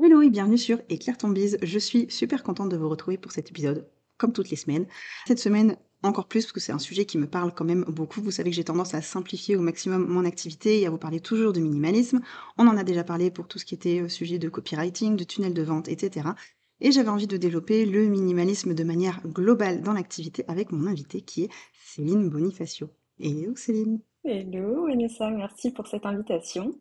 Hello et bienvenue sur Éclaire ton bise. Je suis super contente de vous retrouver pour cet épisode, comme toutes les semaines. Cette semaine, encore plus parce que c'est un sujet qui me parle quand même beaucoup. Vous savez que j'ai tendance à simplifier au maximum mon activité et à vous parler toujours de minimalisme. On en a déjà parlé pour tout ce qui était euh, sujet de copywriting, de tunnel de vente, etc. Et j'avais envie de développer le minimalisme de manière globale dans l'activité avec mon invité qui est Céline Bonifacio. Hello Céline. Hello Vanessa, merci pour cette invitation.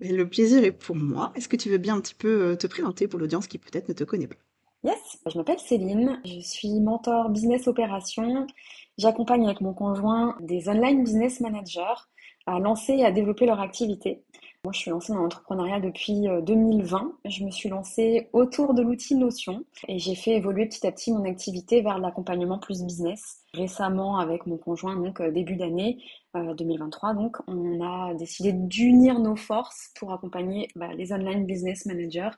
Le plaisir est pour moi. Est-ce que tu veux bien un petit peu euh, te présenter pour l'audience qui peut-être ne te connaît pas? Yes, je m'appelle Céline, je suis mentor business opération. J'accompagne avec mon conjoint des online business managers à lancer et à développer leur activité. Moi, je suis lancée dans l'entrepreneuriat depuis 2020. Euh, je me suis lancée autour de l'outil Notion et j'ai fait évoluer petit à petit mon activité vers l'accompagnement plus business. Récemment, avec mon conjoint, donc euh, début d'année 2023, euh, donc on a décidé d'unir nos forces pour accompagner bah, les online business managers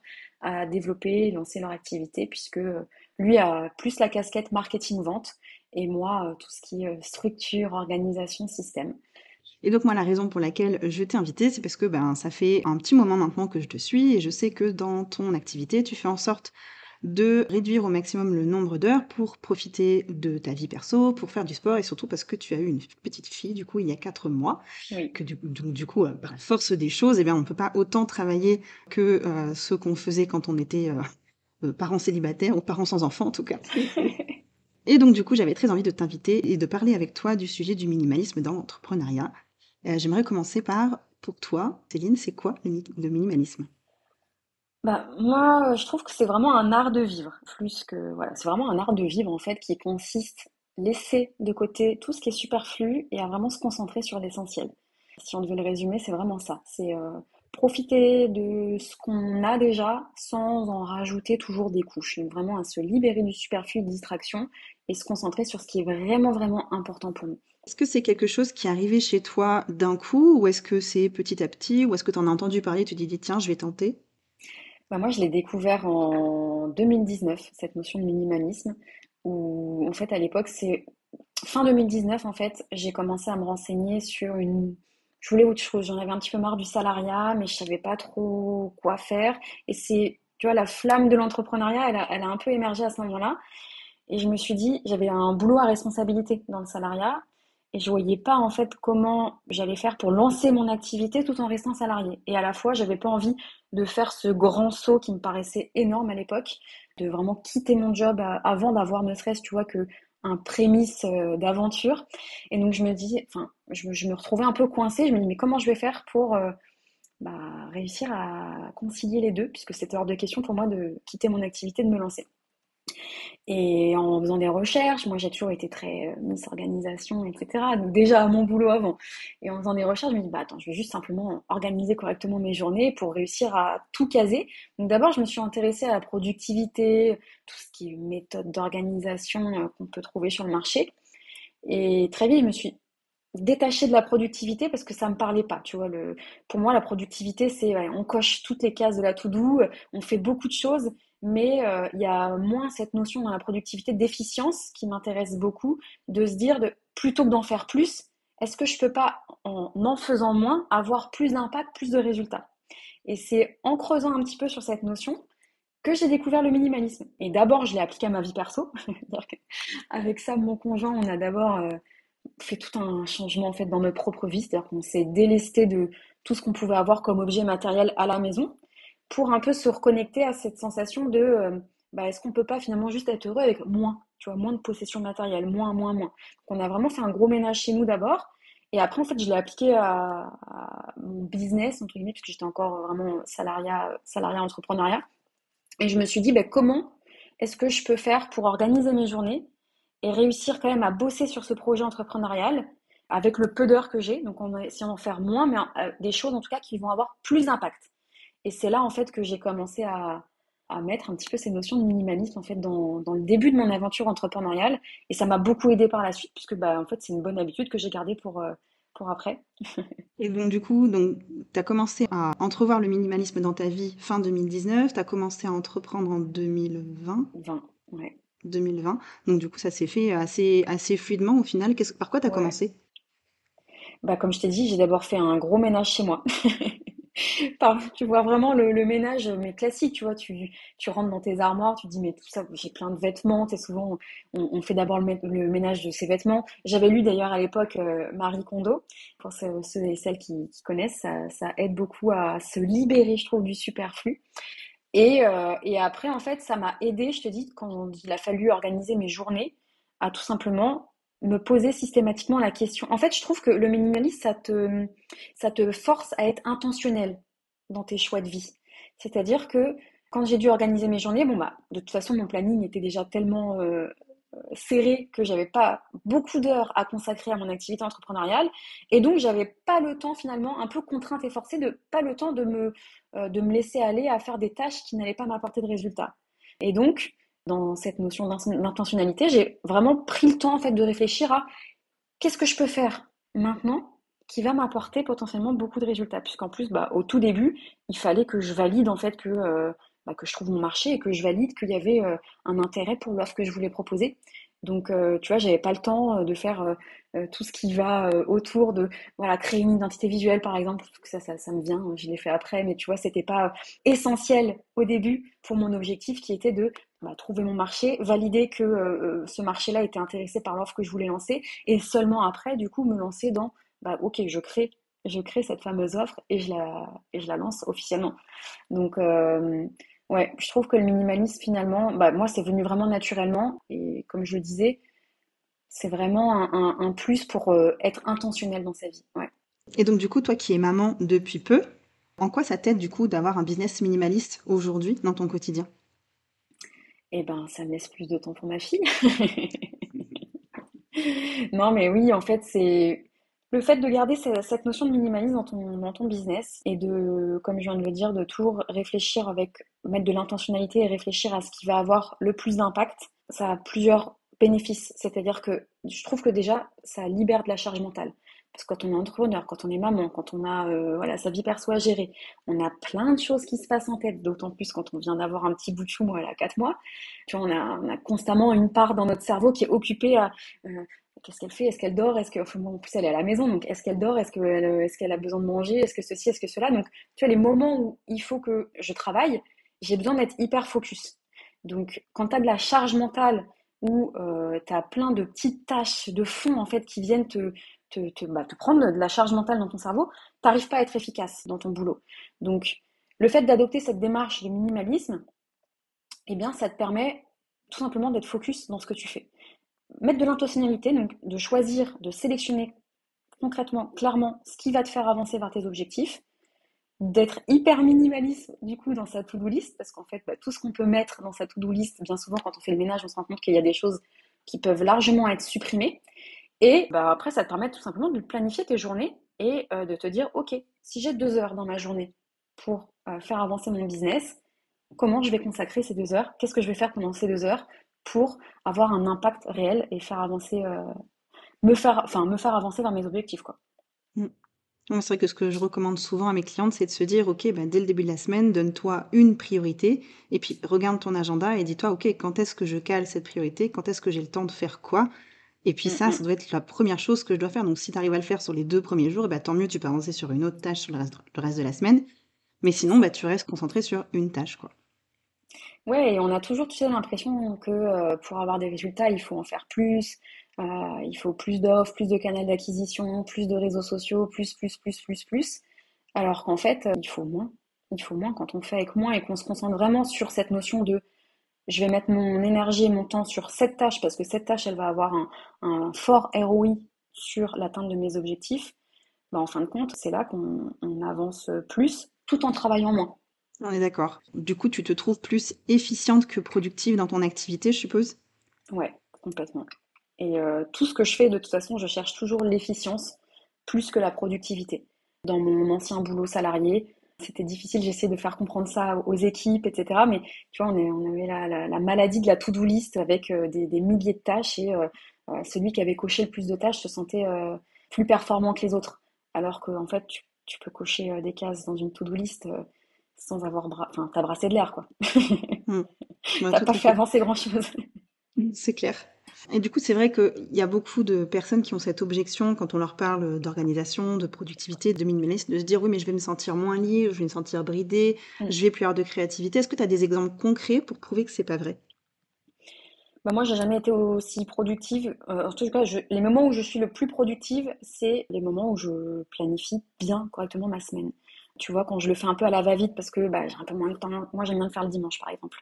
à développer et lancer leur activité, puisque lui a plus la casquette marketing vente et moi tout ce qui est structure, organisation, système. Et donc moi la raison pour laquelle je t'ai invité, c'est parce que ben ça fait un petit moment maintenant que je te suis et je sais que dans ton activité, tu fais en sorte de réduire au maximum le nombre d'heures pour profiter de ta vie perso, pour faire du sport et surtout parce que tu as eu une petite fille du coup il y a quatre mois, que du, du, coup euh, par la force des choses, eh bien on peut pas autant travailler que euh, ce qu'on faisait quand on était euh, parents célibataires ou parents sans enfants en tout cas. et donc du coup j'avais très envie de t'inviter et de parler avec toi du sujet du minimalisme dans l'entrepreneuriat. Euh, j'aimerais commencer par, pour toi, Céline, c'est quoi le, minimalisme? Bah, moi, je trouve que c'est vraiment un art de vivre, plus que voilà, c'est vraiment un art de vivre en fait qui consiste à laisser de côté tout ce qui est superflu et à vraiment se concentrer sur l'essentiel. Si on devait le résumer, c'est vraiment ça. C'est euh, profiter de ce qu'on a déjà sans en rajouter toujours des couches. Vraiment à se libérer du superflu, de distraction et se concentrer sur ce qui est vraiment vraiment important pour nous. Est-ce que c'est quelque chose qui est arrivé chez toi d'un coup ou est-ce que c'est petit à petit ou est-ce que tu en as entendu parler et tu t'es dit tiens je vais tenter? Bah Moi je l'ai découvert en 2019 cette notion de minimalisme où en fait à l'époque c'est fin 2019 en fait j'ai commencé à me renseigner sur une je voulais autre chose. J'en avais un petit peu marre du salariat mais je savais pas trop quoi faire. Et c'est tu vois la flamme de l'entrepreneuriat elle a, elle a un peu émergé à ce moment-là et je me suis dit j'avais un boulot à responsabilité dans le salariat et je voyais pas en fait comment j'allais faire pour lancer mon activité tout en restant salarié. Et à la fois, j'avais pas envie de faire ce grand saut qui me paraissait énorme à l'époque, de vraiment quitter mon job avant d'avoir ne serait-ce, tu vois, que un prémisse euh, d'aventure. Et donc je me dis, enfin, je, me retrouvais un peu coincée. Je me dis, mais comment je vais faire pour euh, bah, réussir à concilier les deux, puisque c'était hors de question pour moi de quitter mon activité, de me lancer. Et en faisant des recherches, moi j'ai toujours été très euh, Organisation, etc. Donc déjà à mon boulot avant. Et en faisant des recherches, je me dis, bah attends, je vais juste simplement organiser correctement mes journées pour réussir à tout caser. Donc d'abord, je me suis intéressée à la productivité, tout ce qui est méthode d'organisation euh, qu'on peut trouver sur le marché. Et très vite, je me suis détachée de la productivité parce que ça me parlait pas. Tu vois, le, pour moi, la productivité, c'est on coche toutes les cases de la to-do, on fait beaucoup de choses mais euh, il y a moins cette notion dans la productivité d'efficience qui m'intéresse beaucoup, de se dire de, plutôt que d'en faire plus, est-ce que je peux pas, en en faisant moins, avoir plus d'impact, plus de résultats? Et c'est en creusant un petit peu sur cette notion que j'ai découvert le minimalisme. Et d'abord, je l'ai appliqué à ma vie perso. Avec ça, mon conjoint, on a d'abord euh, fait tout un changement en fait dans notre propre vie, c'est-à-dire qu'on s'est délesté de tout ce qu'on pouvait avoir comme objet matériel à la maison pour un peu se reconnecter à cette sensation de euh, bah, est-ce qu'on peut pas finalement juste être heureux avec moins, tu vois, moins de possession matérielle, moins, moins, moins. Donc on a vraiment fait un gros ménage chez nous d'abord. Et après, en fait, je l'ai appliqué à, mon business, entre guillemets, puisque j'étais encore vraiment salariat, salariat entrepreneuriat. Et je me suis dit, bah, comment est-ce que je peux faire pour organiser mes journées et réussir quand même à bosser sur ce projet entrepreneurial avec le peu d'heures que j'ai? Donc, on va d'en faire moins, mais euh, des choses en tout cas qui vont avoir plus d'impact. Et c'est là, en fait, que j'ai commencé à, à mettre un petit peu ces notions de minimalisme en fait dans, dans le début de mon aventure entrepreneuriale et ça m'a beaucoup aidé par la suite puisque bah en fait c'est une bonne habitude que j'ai gardée pour euh, pour après. et donc du coup donc tu as commencé à entrevoir le minimalisme dans ta vie fin 2019, tu as commencé à entreprendre en 2020 20, ouais. 2020. Donc du coup ça s'est fait assez assez fluidement au final. Qu'est-ce par quoi tu as commencé? Bah comme je t'ai dit, j'ai d'abord fait un gros ménage chez moi. tu vois vraiment le, ménage, mais classique, tu vois, tu, tu rentres dans tes armoires, tu dis, mais tout ça, j'ai plein de vêtements, tu souvent, on, fait d'abord le, ménage de ses vêtements. J'avais lu d'ailleurs à l'époque euh, Marie Kondo, pour ceux, et celles qui, connaissent, ça, aide beaucoup à se libérer, je trouve, du superflu. Et, euh, et après, en fait, ça m'a aidé, je te dis, quand il a fallu organiser mes journées, à tout simplement me poser systématiquement la question. En fait, je trouve que le minimalisme, ça te, ça te force à être intentionnel dans tes choix de vie. C'est-à-dire que quand j'ai dû organiser mes journées, bon bah, de toute façon, mon planning était déjà tellement euh, serré que j'avais pas beaucoup d'heures à consacrer à mon activité entrepreneuriale, et donc j'avais pas le temps finalement, un peu contrainte et forcée, de pas le temps de me, euh, de me laisser aller à faire des tâches qui n'allaient pas m'apporter de résultats. Et donc, dans cette notion d'intentionnalité, j'ai vraiment pris le temps en fait de réfléchir à qu'est-ce que je peux faire maintenant qui va m'apporter potentiellement beaucoup de résultats. Puisqu'en plus, bah, au tout début, il fallait que je valide en fait que, euh, bah, que je trouve mon marché et que je valide qu'il y avait euh, un intérêt pour l'offre que je voulais proposer. Donc, euh, tu vois, j'avais pas le temps de faire tout ce qui va autour de, voilà, créer une identité visuelle, par exemple. Ça, ça, ça me vient, je l'ai fait après, mais tu vois, c'était pas essentiel au début pour mon objectif qui était de bah, trouver mon marché, valider que euh, euh, ce marché-là était intéressé par l'offre que je voulais lancer, et seulement après, du coup, me lancer dans, bah, ok, je crée, je crée cette fameuse offre et je la, et je la lance officiellement. Donc, euh, ouais, je trouve que le minimalisme, finalement, bah, moi, c'est venu vraiment naturellement, et comme je le disais, c'est vraiment un, plus pour être intentionnel dans sa vie. Et donc, du coup, toi qui es maman depuis peu, en quoi ça t'aide, du coup, d'avoir un business minimaliste aujourd'hui dans ton quotidien? Eh ben, ça me laisse plus de temps pour ma fille. non, mais oui, en fait, c'est le fait de garder cette notion de minimalisme dans ton, dans ton business et de, comme je viens de le dire, de toujours réfléchir avec, mettre de l'intentionnalité et réfléchir à ce qui va avoir le plus d'impact, ça a plusieurs bénéfices. C'est-à-dire que je trouve que déjà, ça libère de la charge mentale. Parce que quand on est entrepreneur, quand on est maman, quand on a euh, voilà, sa vie perso à gérer, on a plein de choses qui se passent en tête, d'autant plus quand on vient d'avoir un petit bout de chou, moi, à 4 mois. Tu vois, on a, on a constamment une part dans notre cerveau qui est occupée à euh, qu'est-ce qu'elle fait? Est-ce qu'elle dort? Est-ce que, en plus, elle est à la maison, donc est-ce qu'elle dort? Est-ce qu'elle est qu'elle a besoin de manger? Est-ce que ceci? Est-ce que cela? Donc, tu vois, les moments où il faut que je travaille, j'ai besoin d'être hyper focus. Donc, quand tu as de la charge mentale, où euh, tu as plein de petites tâches de fond en fait qui viennent te, te, bah, te, prendre de la charge mentale dans ton cerveau, tu n'arrives pas à être efficace dans ton boulot. Donc, le fait d'adopter cette démarche de minimalisme, eh bien, ça te permet tout simplement d'être focus dans ce que tu fais. Mettre de l'intentionnalité, donc de choisir, de sélectionner concrètement, clairement, ce qui va te faire avancer vers tes objectifs, d'être hyper minimaliste du coup dans sa to-do list, parce qu'en fait, bah, tout ce qu'on peut mettre dans sa to-do list, bien souvent quand on fait le ménage, on se rend compte qu'il y a des choses qui peuvent largement être supprimées. Et bah, après, ça te permet tout simplement de planifier tes journées et euh, de te dire, OK, si j'ai deux heures dans ma journée pour euh, faire avancer mon business, comment je vais consacrer ces deux heures? Qu'est-ce que je vais faire pendant ces deux heures pour avoir un impact réel et faire avancer, euh, me, faire, me faire avancer vers mes objectifs quoi? Mmh. C'est vrai que ce que je recommande souvent à mes clientes, c'est de se dire, OK, ben, dès le début de la semaine, donne-toi une priorité, et puis regarde ton agenda et dis-toi, OK, quand est-ce que je cale cette priorité? Quand est-ce que j'ai le temps de faire quoi? Et puis ça, ça doit être la première chose que je dois faire. Donc si tu arrives à le faire sur les deux premiers jours, eh ben, tant mieux, tu peux avancer sur une autre tâche sur le reste, de la semaine. Mais sinon, bah, tu restes concentré sur une tâche. Quoi. Ouais, et on a toujours tu l'impression que euh, pour avoir des résultats, il faut en faire plus, euh, il faut plus d'offres, plus de canaux d'acquisition, plus de réseaux sociaux, plus, plus, plus, plus, plus. Alors qu'en fait, euh, il faut moins. Il faut moins quand on fait avec moins et qu'on se concentre vraiment sur cette notion de je vais mettre mon énergie et mon temps sur cette tâche parce que cette tâche, elle va avoir un, fort ROI sur l'atteinte de mes objectifs, bah, en fin de compte, c'est là qu'on avance plus tout en travaillant moins. On est d'accord. Du coup, tu te trouves plus efficiente que productive dans ton activité, je suppose? Ouais, complètement. Et euh, tout ce que je fais, de toute façon, je cherche toujours l'efficience plus que la productivité. Dans mon ancien boulot salarié, c'était difficile. J'essayais de faire comprendre ça aux équipes, etc. Mais tu vois, on, est, on avait la, la, maladie de la to-do list avec euh, des, des, milliers de tâches et euh, euh, celui qui avait coché le plus de tâches se sentait plus performant que les autres. Alors qu'en en fait, tu, tu, peux cocher des cases dans une to-do list sans avoir bra... enfin, t'as brassé de l'air, quoi. mmh. t'as pas fait avancer grand-chose. C'est clair. Et du coup, c'est vrai qu'il y a beaucoup de personnes qui ont cette objection quand on leur parle d'organisation, de productivité, de minimalisme, de se dire oui, mais je vais me sentir moins libre, je vais me sentir bridée, mm. je vais plus avoir de créativité. Est-ce que tu as des exemples concrets pour prouver que c'est pas vrai? Bah moi, j'ai jamais été aussi productive. Euh, en tout cas, les moments où je suis le plus productive, c'est les moments où je planifie bien, correctement ma semaine. Tu vois, quand je le fais un peu à la va-vite parce que bah, j'ai un peu moins de temps. Moi, j'aime bien le faire le dimanche, par exemple,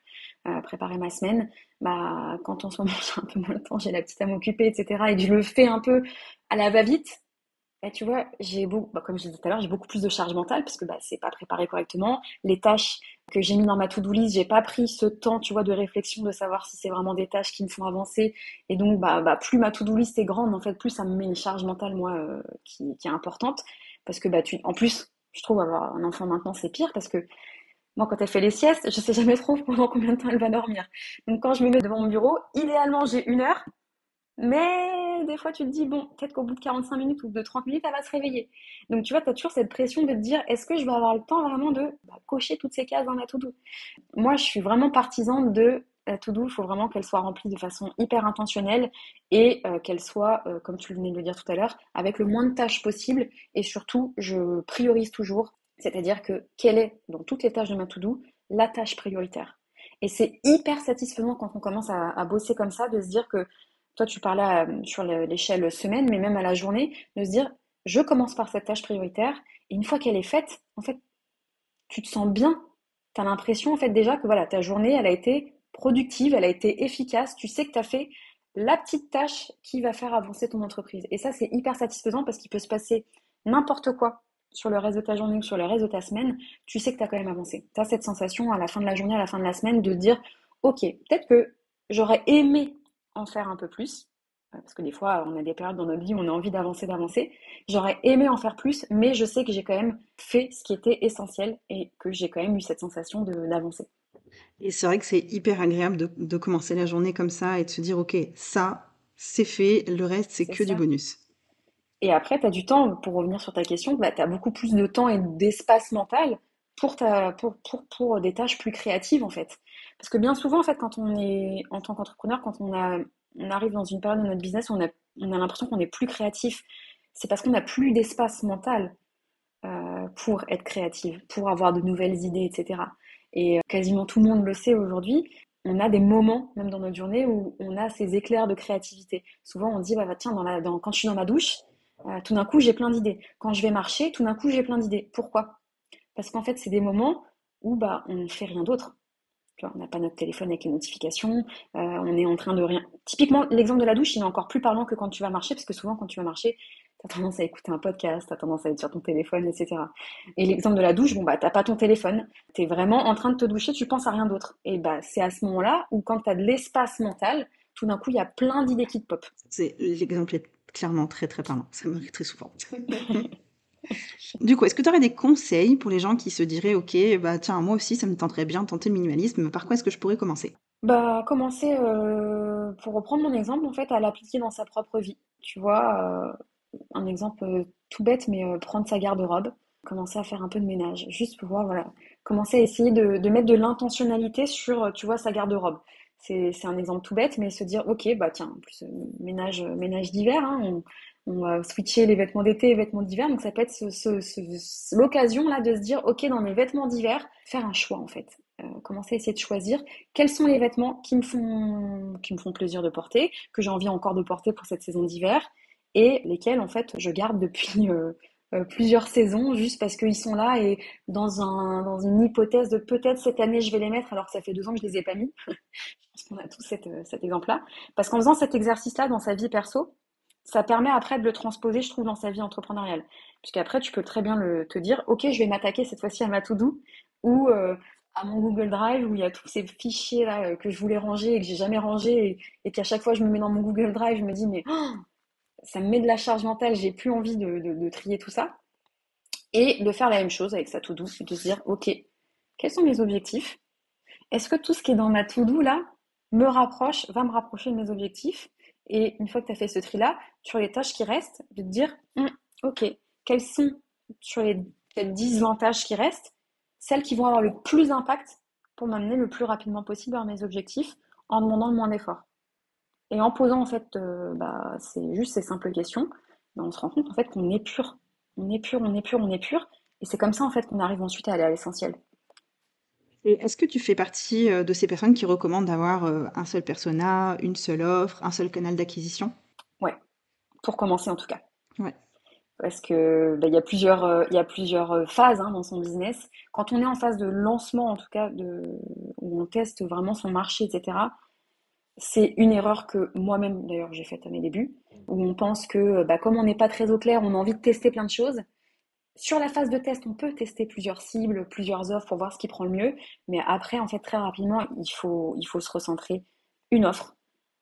euh, préparer ma semaine. Bah, quand en ce moment j'ai un peu moins de temps, j'ai la petite à m'occuper, etc. Et que je le fais un peu à la va-vite, bah, tu vois, j'ai beaucoup, bah, comme je disais tout à l'heure, j'ai beaucoup plus de charge mentale parce que bah, c'est pas préparé correctement. Les tâches que j'ai mis dans ma to-do list, j'ai pas pris ce temps, tu vois, de réflexion, de savoir si c'est vraiment des tâches qui me font avancer. Et donc, bah, bah plus ma to-do list est grande, en fait, plus ça me met une charge mentale, moi, euh, qui, qui, est importante. Parce que, bah, tu, en plus, je trouve avoir un enfant maintenant, c'est pire parce que moi, quand elle fait les siestes, je sais jamais trop pendant combien de temps elle va dormir. Donc, quand je me mets devant mon bureau, idéalement, j'ai une heure. Mais des fois, tu te dis, bon, peut-être qu'au bout de 45 minutes ou de 30 minutes, elle va se réveiller. Donc, tu vois, tu as toujours cette pression de te dire, est-ce que je vais avoir le temps vraiment de bah, cocher toutes ces cases dans la to-do? Moi, je suis vraiment partisan de la to-do, il faut vraiment qu'elle soit remplie de façon hyper intentionnelle et euh, qu'elle soit, euh, comme tu venais de le dire tout à l'heure, avec le moins de tâches possible. Et surtout, je priorise toujours, c'est-à-dire que quelle est, dans toutes les tâches de ma to-do, la tâche prioritaire. Et c'est hyper satisfaisant quand on commence à, bosser comme ça, de se dire que, toi tu parlais euh, sur l'échelle semaine, mais même à la journée, de se dire, je commence par cette tâche prioritaire, et une fois qu'elle est faite, en fait, tu te sens bien. Tu as l'impression, en fait, déjà que voilà, ta journée, elle a été productive, elle a été efficace, tu sais que tu as fait la petite tâche qui va faire avancer ton entreprise. Et ça, c'est hyper satisfaisant parce qu'il peut se passer n'importe quoi sur le reste de ta journée ou sur le reste de ta semaine, tu sais que tu as quand même avancé. Tu as cette sensation à la fin de la journée, à la fin de la semaine, de dire, ok, peut-être que j'aurais aimé en faire un peu plus, euh, parce que des fois, on a des périodes dans notre vie où on a envie d'avancer, d'avancer. J'aurais aimé en faire plus, mais je sais que j'ai quand même fait ce qui était essentiel et que j'ai quand même eu cette sensation d'avancer. Et c'est vrai que c'est hyper agréable de, commencer la journée comme ça et de se dire, OK, ça, c'est fait, le reste, c'est que du bonus. Et après, tu as du temps, pour revenir sur ta question, bah, tu as beaucoup plus de temps et d'espace mental pour, ta, pour, pour, pour, des tâches plus créatives, en fait. Parce que bien souvent, en fait, quand on est, en tant qu'entrepreneur, quand on, a, on arrive dans une période de notre business où on a, on a l'impression qu'on est plus créatif, c'est parce qu'on n'a plus d'espace mental euh, pour être créatif, pour avoir de nouvelles idées, etc. Et euh, quasiment tout le monde le sait aujourd'hui. On a des moments, même dans notre journée, où on a ces éclairs de créativité. Souvent, on dit, bah, tiens, dans la, dans, quand je suis dans ma douche, euh, tout d'un coup, j'ai plein d'idées. Quand je vais marcher, tout d'un coup, j'ai plein d'idées. Pourquoi? Parce qu'en fait, c'est des moments où bah, on ne fait rien d'autre. On n'a pas notre téléphone avec les notifications, euh, on est en train de rien. Typiquement, l'exemple de la douche, il est encore plus parlant que quand tu vas marcher, parce que souvent, quand tu vas marcher, tu as tendance à écouter un podcast, tu as tendance à être sur ton téléphone, etc. Et l'exemple de la douche, bon, bah, t'as pas ton téléphone, tu es vraiment en train de te doucher, tu penses à rien d'autre. Et bah, c'est à ce moment-là où, quand tu as de l'espace mental, tout d'un coup, il y a plein d'idées qui te pop. C'est, l'exemple est clairement très, très parlant. Ça m'arrive très souvent. du coup, est-ce que tu aurais des conseils pour les gens qui se diraient, OK, bah, tiens, moi aussi, ça me tenterait bien de tenter le minimalisme, par quoi est-ce que je pourrais commencer? Bah, commencer, euh, pour reprendre mon exemple, en fait, à l'appliquer dans sa propre vie. Tu vois, euh, un exemple euh, tout bête, mais euh, prendre sa garde-robe, commencer à faire un peu de ménage, juste pour voir, voilà, commencer à essayer de, mettre de l'intentionnalité sur, euh, tu vois, sa garde-robe. C'est, un exemple tout bête, mais se dire, ok, bah tiens, en plus, ménage, ménage d'hiver, hein, on, va switcher les vêtements d'été et vêtements d'hiver, donc ça peut être l'occasion là de se dire, ok, dans mes vêtements d'hiver, faire un choix en fait. commencer à essayer de choisir quels sont les vêtements qui me font, qui me font plaisir de porter, que j'ai envie encore de porter pour cette saison d'hiver, et lesquels en fait je garde depuis euh, euh, plusieurs saisons juste parce qu'ils sont là et dans, un, dans une hypothèse de peut-être cette année je vais les mettre alors que ça fait deux ans que je les ai pas mis. je pense qu'on a tous cet, euh, cet exemple-là. Parce qu'en faisant cet exercice-là dans sa vie perso, ça permet après de le transposer, je trouve, dans sa vie entrepreneuriale. Puisqu'après, tu peux très bien le, te dire, OK, je vais m'attaquer cette fois-ci à ma to-do ou à mon Google Drive où il y a tous ces fichiers là que je voulais ranger et que j'ai jamais rangé et, qu'à chaque fois je me mets dans mon Google Drive, je me dis, mais oh, ça me met de la charge mentale, j'ai plus envie de, trier tout ça. Et de faire la même chose avec sa to-do, de se dire, OK, quels sont mes objectifs? Est-ce que tout ce qui est dans ma to-do là me rapproche, va me rapprocher de mes objectifs? Et une fois que tu as fait ce tri-là, sur les tâches qui restent, de te dire, hum, OK, quelles sont sur les 10-20 tâches qui restent, celles qui vont avoir le plus d'impact pour m'amener le plus rapidement possible vers mes objectifs en demandant le moins d'efforts? Et en posant en fait, euh, bah, c'est juste ces simples questions, bah, on se rend compte en fait qu'on est pur, on est pur, on est pur, on est pur, et c'est comme ça en fait qu'on arrive ensuite à aller à l'essentiel. Et est-ce que tu fais partie euh, de ces personnes qui recommandent d'avoir euh, un seul persona, une seule offre, un seul canal d'acquisition? Ouais, pour commencer en tout cas. Ouais parce que bah, il y a plusieurs il y a plusieurs phases hein, dans son business. Quand on est en phase de lancement, en tout cas, de, où on teste vraiment son marché, etc. C'est une erreur que moi-même d'ailleurs j'ai faite à mes débuts, où on pense que bah, comme on n'est pas très au clair, on a envie de tester plein de choses. Sur la phase de test, on peut tester plusieurs cibles, plusieurs offres pour voir ce qui prend le mieux, mais après, en fait, très rapidement, il faut, il faut se recentrer une offre,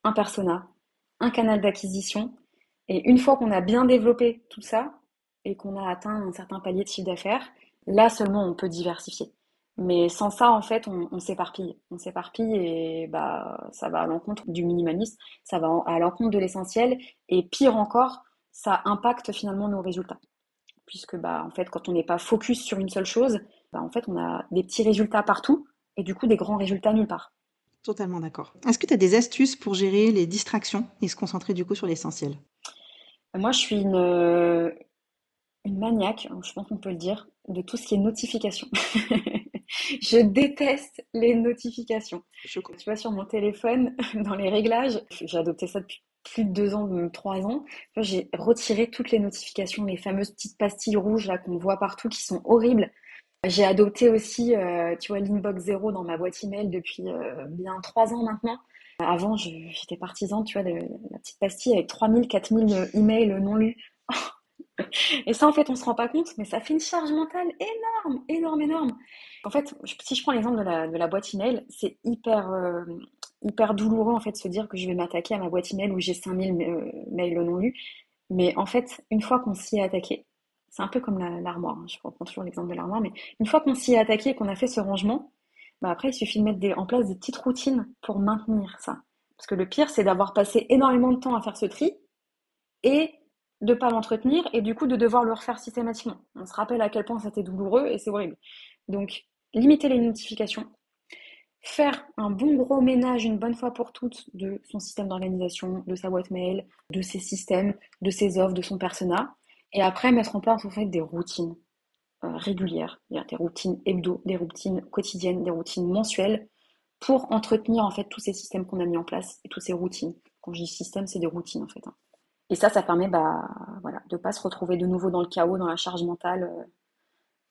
un persona, un canal d'acquisition et une fois qu'on a bien développé tout ça et qu'on a atteint un certain palier de chiffre d'affaires, là seulement on peut diversifier. Mais sans ça, en fait, on, s'éparpille. On s'éparpille et bah, ça va à l'encontre du minimalisme, ça va à l'encontre de l'essentiel. Et pire encore, ça impacte finalement nos résultats. Puisque bah, en fait, quand on n'est pas focus sur une seule chose, bah, en fait, on a des petits résultats partout et du coup des grands résultats nulle part. Totalement d'accord. Est-ce que tu as des astuces pour gérer les distractions et se concentrer du coup sur l'essentiel? Moi, je suis une, une maniaque, je pense qu'on peut le dire, de tout ce qui est notification. je déteste les notifications. tu vois, sur mon téléphone, dans les réglages, j'ai adopté ça depuis plus de deux ans, trois ans. J'ai retiré toutes les notifications, les fameuses petites pastilles rouges là qu'on voit partout, qui sont horribles. J'ai adopté aussi, euh, tu vois, l'inbox zéro dans ma boîte email depuis euh, bien trois ans maintenant. Avant, j'étais partisane, tu vois, de la petite pastille avec 3000, 4000 emails non lus. Et ça, en fait, on se rend pas compte, mais ça fait une charge mentale énorme, énorme, énorme. En fait, si je prends l'exemple de la, boîte email, c'est hyper, euh, hyper douloureux, en fait, de se dire que je vais m'attaquer à ma boîte email où j'ai 5000 euh, mails non lus. Mais en fait, une fois qu'on s'y est attaqué, c'est un peu comme l'armoire, hein, je reprends toujours l'exemple de l'armoire, mais une fois qu'on s'y est attaqué et qu'on a fait ce rangement, bah, après, il suffit de mettre en place des petites routines pour maintenir ça. Parce que le pire, c'est d'avoir passé énormément de temps à faire ce tri et de ne pas l'entretenir et du coup de devoir le refaire systématiquement. On se rappelle à quel point c'était douloureux et c'est horrible. Donc, limiter les notifications, faire un bon gros ménage une bonne fois pour toutes de son système d'organisation, de sa boîte mail, de ses systèmes, de ses offres, de son persona, et après mettre en place en fait des routines. Euh, régulières, des routines hebdo, des routines quotidiennes, des routines mensuelles, pour entretenir en fait tous ces systèmes qu'on a mis en place et toutes ces routines. Quand je dis système, c'est des routines en fait. Hein. Et ça, ça permet bah, voilà, de ne pas se retrouver de nouveau dans le chaos, dans la charge mentale, euh,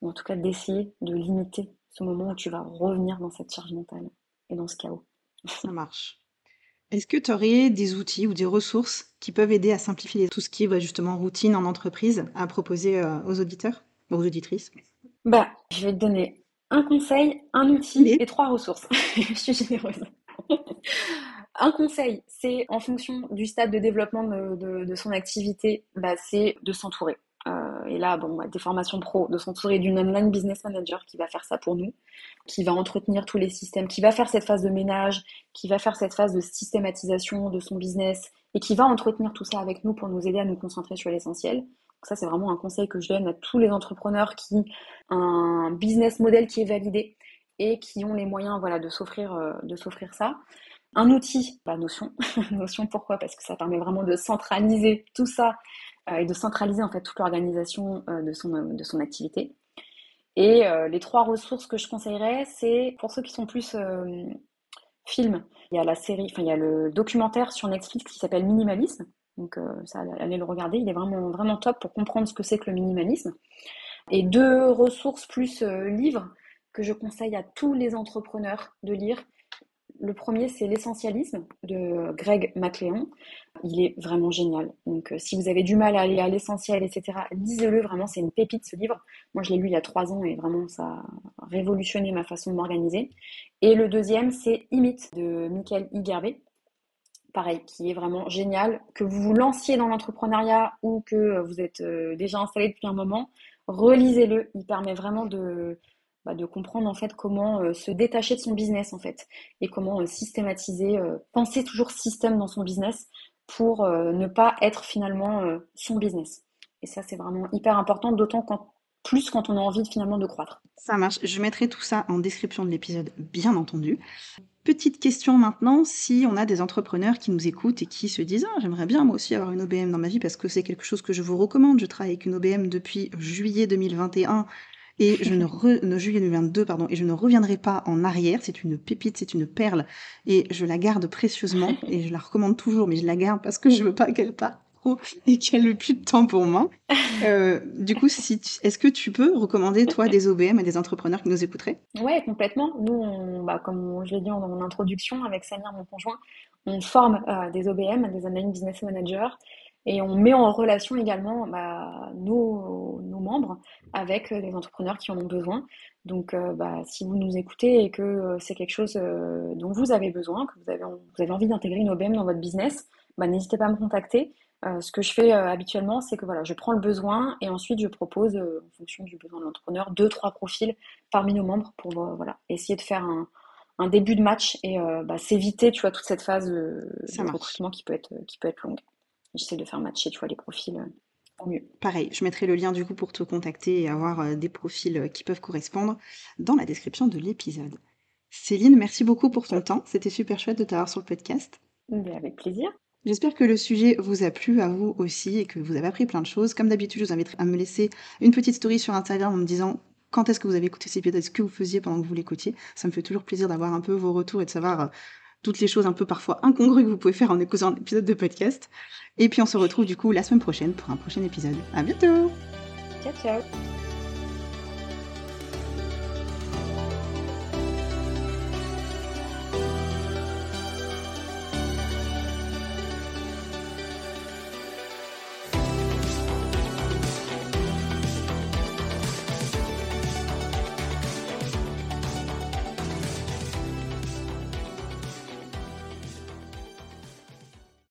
ou en tout cas d'essayer de limiter ce moment où tu vas revenir dans cette charge mentale et dans ce chaos. Ça marche. Est-ce que tu aurais des outils ou des ressources qui peuvent aider à simplifier tout ce qui est bah, justement routine en entreprise à proposer euh, aux auditeurs aux auditrices? Bah, je vais te donner un conseil, un outil et trois ressources. je suis généreuse. Un conseil, c'est en fonction du stade de développement de, son activité, bah, c'est de s'entourer. Euh, et là, bon, bah, des formations pro, de s'entourer d'une online business manager qui va faire ça pour nous, qui va entretenir tous les systèmes, qui va faire cette phase de ménage, qui va faire cette phase de systématisation de son business et qui va entretenir tout ça avec nous pour nous aider à nous concentrer sur l'essentiel ça, c'est vraiment un conseil que je donne à tous les entrepreneurs qui ont un business model qui est validé et qui ont les moyens voilà, de s'offrir euh, ça. Un outil, la Notion. Notion pourquoi? Parce que ça permet vraiment de centraliser tout ça euh, et de centraliser en fait toute l'organisation euh, de, son, de son activité. Et les trois ressources que je conseillerais, c'est pour ceux qui sont plus films. Il y a la série, enfin il y a le documentaire sur Netflix qui s'appelle Minimalisme, donc euh, ça, allez le regarder, il est vraiment, vraiment top pour comprendre ce que c'est que le minimalisme. Et deux ressources plus euh, livres que je conseille à tous les entrepreneurs de lire. Le premier, c'est L'essentialisme de Greg McLeon. Il est vraiment génial. Donc, euh, si vous avez du mal à aller à l'essentiel, etc., lisez-le. Vraiment, c'est une pépite ce livre. Moi, je l'ai lu il y a trois ans et vraiment, ça a révolutionné ma façon de m'organiser. Et le deuxième, c'est Imite de Michael Igerbe pareil, qui est vraiment génial. Que vous vous lanciez dans l'entrepreneuriat ou que vous êtes euh, déjà installé depuis un moment, relisez-le. Il permet vraiment de, bah, de comprendre en fait comment euh, se détacher de son business en fait et comment euh, systématiser, euh, penser toujours système dans son business pour ne pas être finalement son business. Et ça c'est vraiment hyper important, d'autant plus quand on a envie finalement de croître. Ça marche. Je mettrai tout ça en description de l'épisode, bien entendu. Petite question maintenant, si on a des entrepreneurs qui nous écoutent et qui se disent ah, j'aimerais bien moi aussi avoir une OBM dans ma vie parce que c'est quelque chose que je vous recommande. Je travaille avec une OBM depuis juillet 2021 et je ne, re, juillet 2022 pardon et je ne reviendrai pas en arrière. C'est une pépite, c'est une perle et je la garde précieusement et je la recommande toujours, mais je la garde parce que je veux pas qu'elle parte et qu'elle n'ait plus de temps pour moi. Euh, du coup, si est-ce que tu peux recommander, toi, des OBM à des entrepreneurs qui nous écouteraient? Ouais, complètement. Nous, bah, comme je l'ai dit dans mon introduction, avec Samir, mon conjoint, on forme euh, des OBM, des Online Business Managers, et on met en relation également bah, nos, nos, membres avec les entrepreneurs qui en ont besoin. Donc, euh, bah, si vous nous écoutez et que c'est quelque chose dont vous avez besoin, que vous avez, vous avez envie d'intégrer une OBM dans votre business, bah, n'hésitez pas à me contacter. Euh, ce que je fais euh, habituellement, c'est que voilà, je prends le besoin et ensuite je propose, euh, en fonction du besoin de l'entrepreneur, deux, trois profils parmi nos membres pour voilà, essayer de faire un, un début de match et bah, s'éviter tu vois, toute cette phase de recrutement qui peut être, qui peut être longue. J'essaie de faire matcher tu vois, les profils au mieux. Pareil, je mettrai le lien du coup pour te contacter et avoir des profils qui peuvent correspondre dans la description de l'épisode. Céline, merci beaucoup pour ton temps. C'était super chouette de t'avoir sur le podcast. Avec plaisir. J'espère que le sujet vous a plu à vous aussi et que vous avez appris plein de choses. Comme d'habitude, je vous invite à me laisser une petite story sur Instagram en me disant quand est-ce que vous avez écouté cet épisode, ce que vous faisiez pendant que vous l'écoutiez? Ça me fait toujours plaisir d'avoir un peu vos retours et de savoir euh, toutes les choses un peu parfois incongrues que vous pouvez faire en écoutant un épisode de podcast. Et puis on se retrouve du coup la semaine prochaine pour un prochain épisode. À bientôt Ciao ciao